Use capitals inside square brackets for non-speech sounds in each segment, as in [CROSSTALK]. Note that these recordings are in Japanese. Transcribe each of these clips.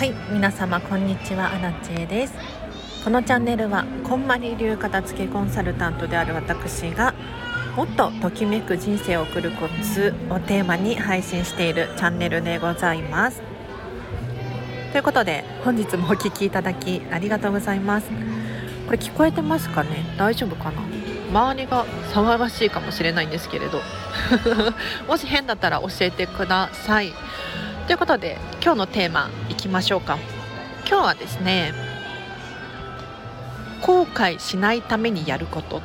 はい皆様こんにちはアラチェです。このチャンネルはこんまり流片付けコンサルタントである私がもっとときめく人生を送るコツをテーマに配信しているチャンネルでございます。ということで本日もお聴きいただきありがとうございます。これ聞こえてますかね？大丈夫かな？周りが騒がしいかもしれないんですけれど。[LAUGHS] もし変だったら教えてください。ということで今日のテーマいきましょうか。今日はですね後悔しないためにやること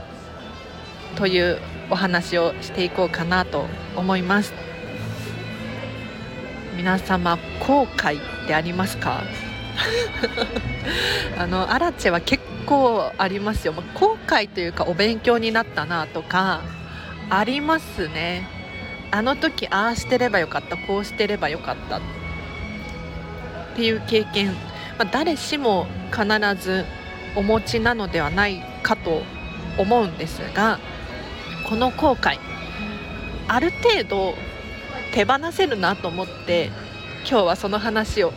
というお話をしていこうかなと思います。皆様後悔ってありますか？[LAUGHS] あのアラチェは結構ありますよ。後悔というかお勉強になったなとかありますね。あの時ああしてればよかったこうしてればよかったっていう経験、まあ、誰しも必ずお持ちなのではないかと思うんですがこの後悔ある程度手放せるなと思って今日はその話を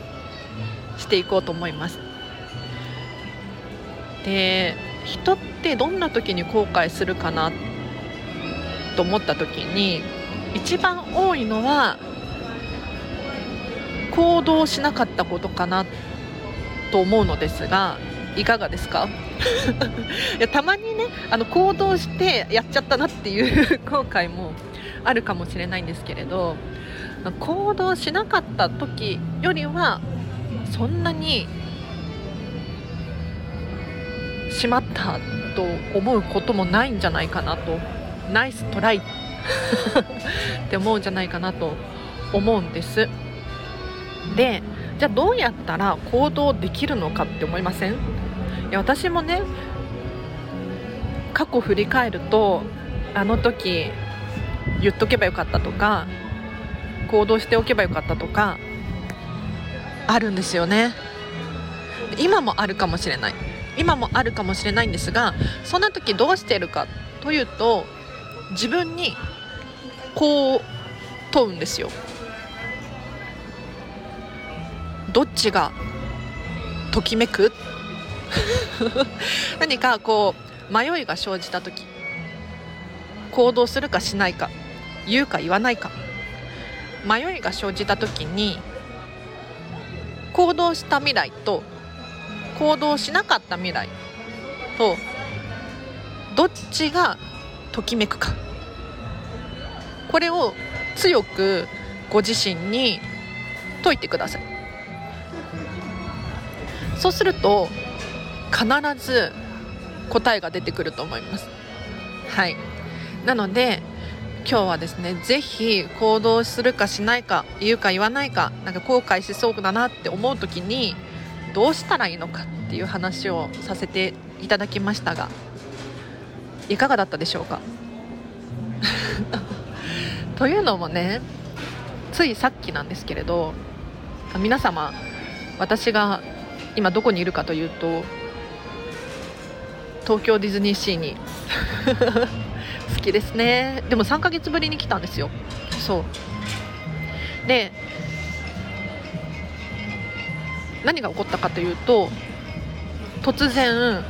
していこうと思います。で人ってどんな時に後悔するかなと思った時に一番多いのは行動しなかったことかなと思うのですがいかがですか？[LAUGHS] いやたまにねあの行動してやっちゃったなっていう [LAUGHS] 後悔もあるかもしれないんですけれど行動しなかった時よりはそんなにしまったと思うこともないんじゃないかなと。ナイストライ。[LAUGHS] って思うんじゃないかなと思うんです。でじゃあどうやったら行動できるのかって思いません？いや私もね過去振り返るとあの時言っとけばよかったとか行動しておけばよかったとかあるんですよね。今もあるかもしれない。今もあるかもしれないんですがそんな時どうしてるかというと自分にこう問うんですよ。どっちがときめく？[LAUGHS] 何かこう迷いが生じた時行動するかしないか言うか言わないか。迷いが生じた時に行動した未来と行動しなかった未来とどっちがときめくか。これを強くご自身に解いてください。そうすると必ず答えが出てくると思います。はい。なので今日はですね是非行動するかしないか言うか言わないかなんか後悔しそうだなって思う時にどうしたらいいのかっていう話をさせていただきましたがいかがだったでしょうか？というのもねついさっきなんですけれど皆様私が今どこにいるかというと東京ディズニーシーに [LAUGHS] 好きですね。でも3ヶ月ぶりに来たんですよ。そう。で何が起こったかというと突然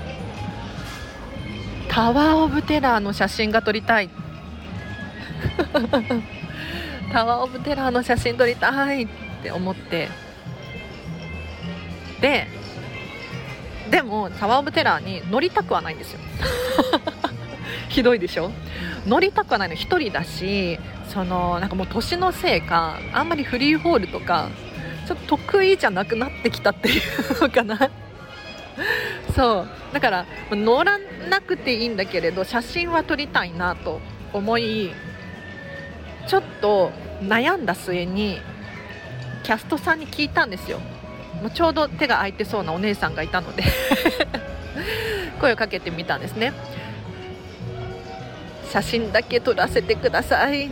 タワー・オブ・テラーの写真が撮りたい。[LAUGHS] タワー・オブ・テラーの写真撮りたいって思って。ででもタワー・オブ・テラーに乗りたくはないんですよ。[LAUGHS] ひどいでしょ？乗りたくはないの1人だしそのなんかもう年のせいかあんまりフリーホールとかちょっと得意じゃなくなってきたっていうのかな。そう。だから乗らなくていいんだけれど写真は撮りたいなと思いちょっと悩んだ末にキャストさんに聞いたんですよ。もうちょうど手が空いてそうなお姉さんがいたので。[LAUGHS] 声をかけてみたんですね。写真だけ撮らせてください。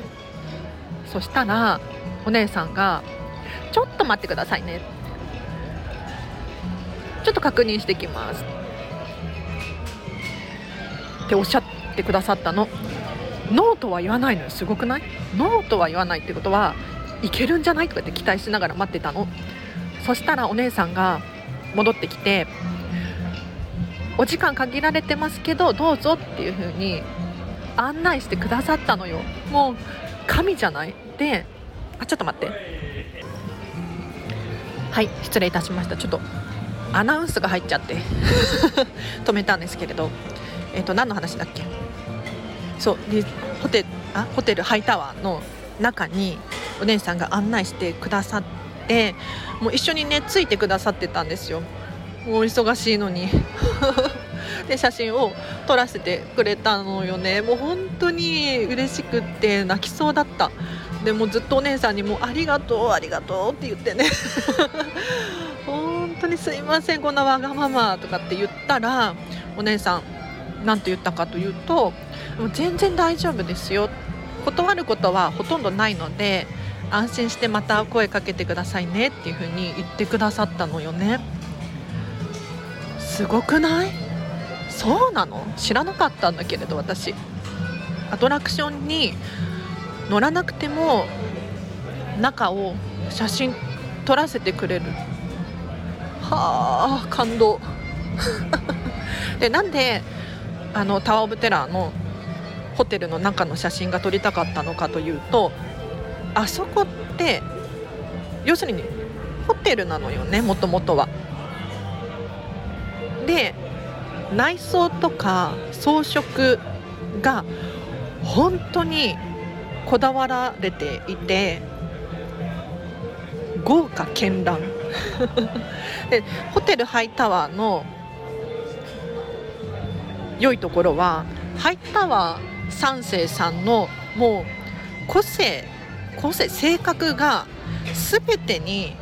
そしたらお姉さんが「ちょっと待ってくださいね」ちょっと確認してきます。っておっしゃってくださったの。ノーとは言わないのよ。すごくない？ノーとは言わないってことはいけるんじゃないとかって期待しながら待ってたの。そしたらお姉さんが戻ってきてお時間限られてますけどどうぞっていう風に案内してくださったのよ。もう神じゃない？であちょっと待って。はい失礼いたしました。ちょっとアナウンスが入っちゃって。[LAUGHS] 止めたんですけれど。えっ、ー、と何の話だっけ？そうホテあホテルハイタワーの中にお姉さんが案内してくださってもう一緒にねついてくださってたんですよ。もう忙しいのに。[LAUGHS] で写真を撮らせてくれたのよね。もう本当に嬉しくって泣きそうだった。でもずっとお姉さんにも「ありがとうありがとう」って言ってね。[LAUGHS] 本当にすいませんこんなわがままとかって言ったらお姉さん何て言ったかというと「もう全然大丈夫ですよ」断ることはほとんどないので安心してまた声かけてくださいねっていう風に言ってくださったのよね。すごくない？そうなの？知らなかったんだけれど私。アトラクションに乗らなくても中を写真撮らせてくれる。はあ感動。[LAUGHS] でなんであのタワー・オブ・テラーのホテルの中の写真が撮りたかったのかというとあそこって要するにホテルなのよねもともとは。で内装とか装飾が本当にこだわられていて豪華絢爛 [LAUGHS] でホテルハイタワーの良いところはハイタワー三世さんのもう個性個性性格が全てに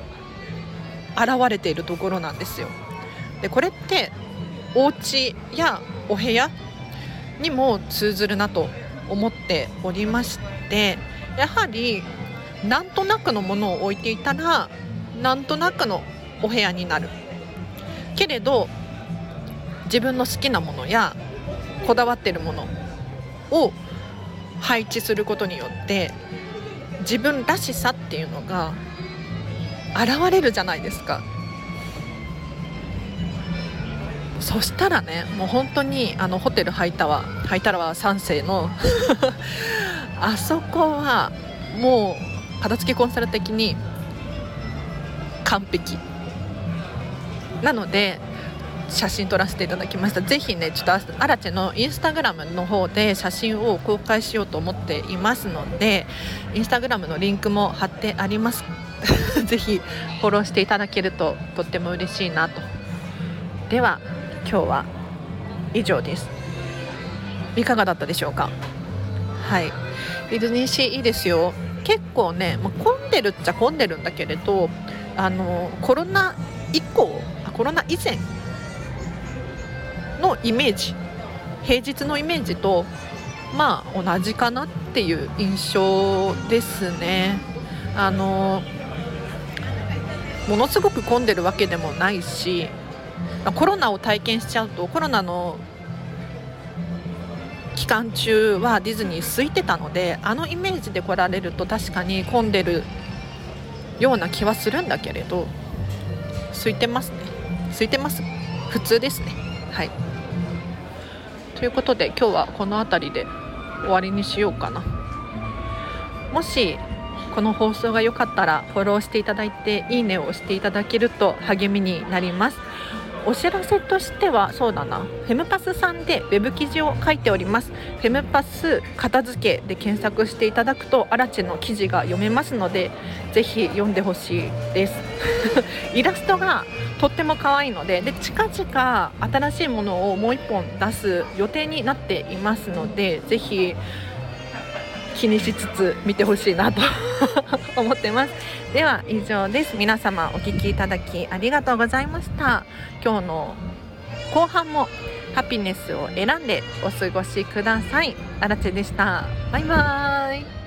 現れているところなんですよ。でこれってお家やお部屋にも通ずるなと思っておりましてやはりなんとなくのものを置いていたらなんとなくのお部屋になるけれど自分の好きなものやこだわってるものを配置することによって自分らしさっていうのが現れるじゃないですか。そしたらねもう本当にあのホテルハイタワーハイタワー3世の [LAUGHS] あそこはもう片付けコンサル的に完璧。なので写真撮らせていただきました。ぜひねちょっとアラチェのインスタグラムの方で写真を公開しようと思っていますのでインスタグラムのリンクも貼ってあります。[LAUGHS] ぜひフォローしていただけるととっても嬉しいなと。では今日は以上です。いかがだったでしょうか？はい。ディズニーシーいいですよ。結構ね、まあ、混んでるっちゃ混んでるんだけれどあのコロナ以降コロナ以前のイメージ平日のイメージとまあ同じかなっていう印象ですね。あのものすごく混んでるわけでもないしコロナを体験しちゃうとコロナの期間中はディズニー空いてたのであのイメージで来られると確かに混んでるような気はするんだけれど空いてますね。空いてます。普通ですね。はい。ということで今日はこの辺りで終わりにしようかな。もしこの放送が良かったらフォローしていただいていいねを押していただけると励みになります。お知らせとしてはそうだな。フェムパスさんでウェブ記事を書いております。フェムパス片付けで検索していただくとアラチェの記事が読めますのでぜひ読んでほしいです。[LAUGHS] イラストがとっても可愛いのでで近々新しいものをもう1本出す予定になっていますのでぜひ気にしつつ見てほしいなと [LAUGHS] 思ってます。では以上です。皆様お聴きいただきありがとうございました。今日の後半もハピネスを選んでお過ごしください。あらでした。バイバーイ。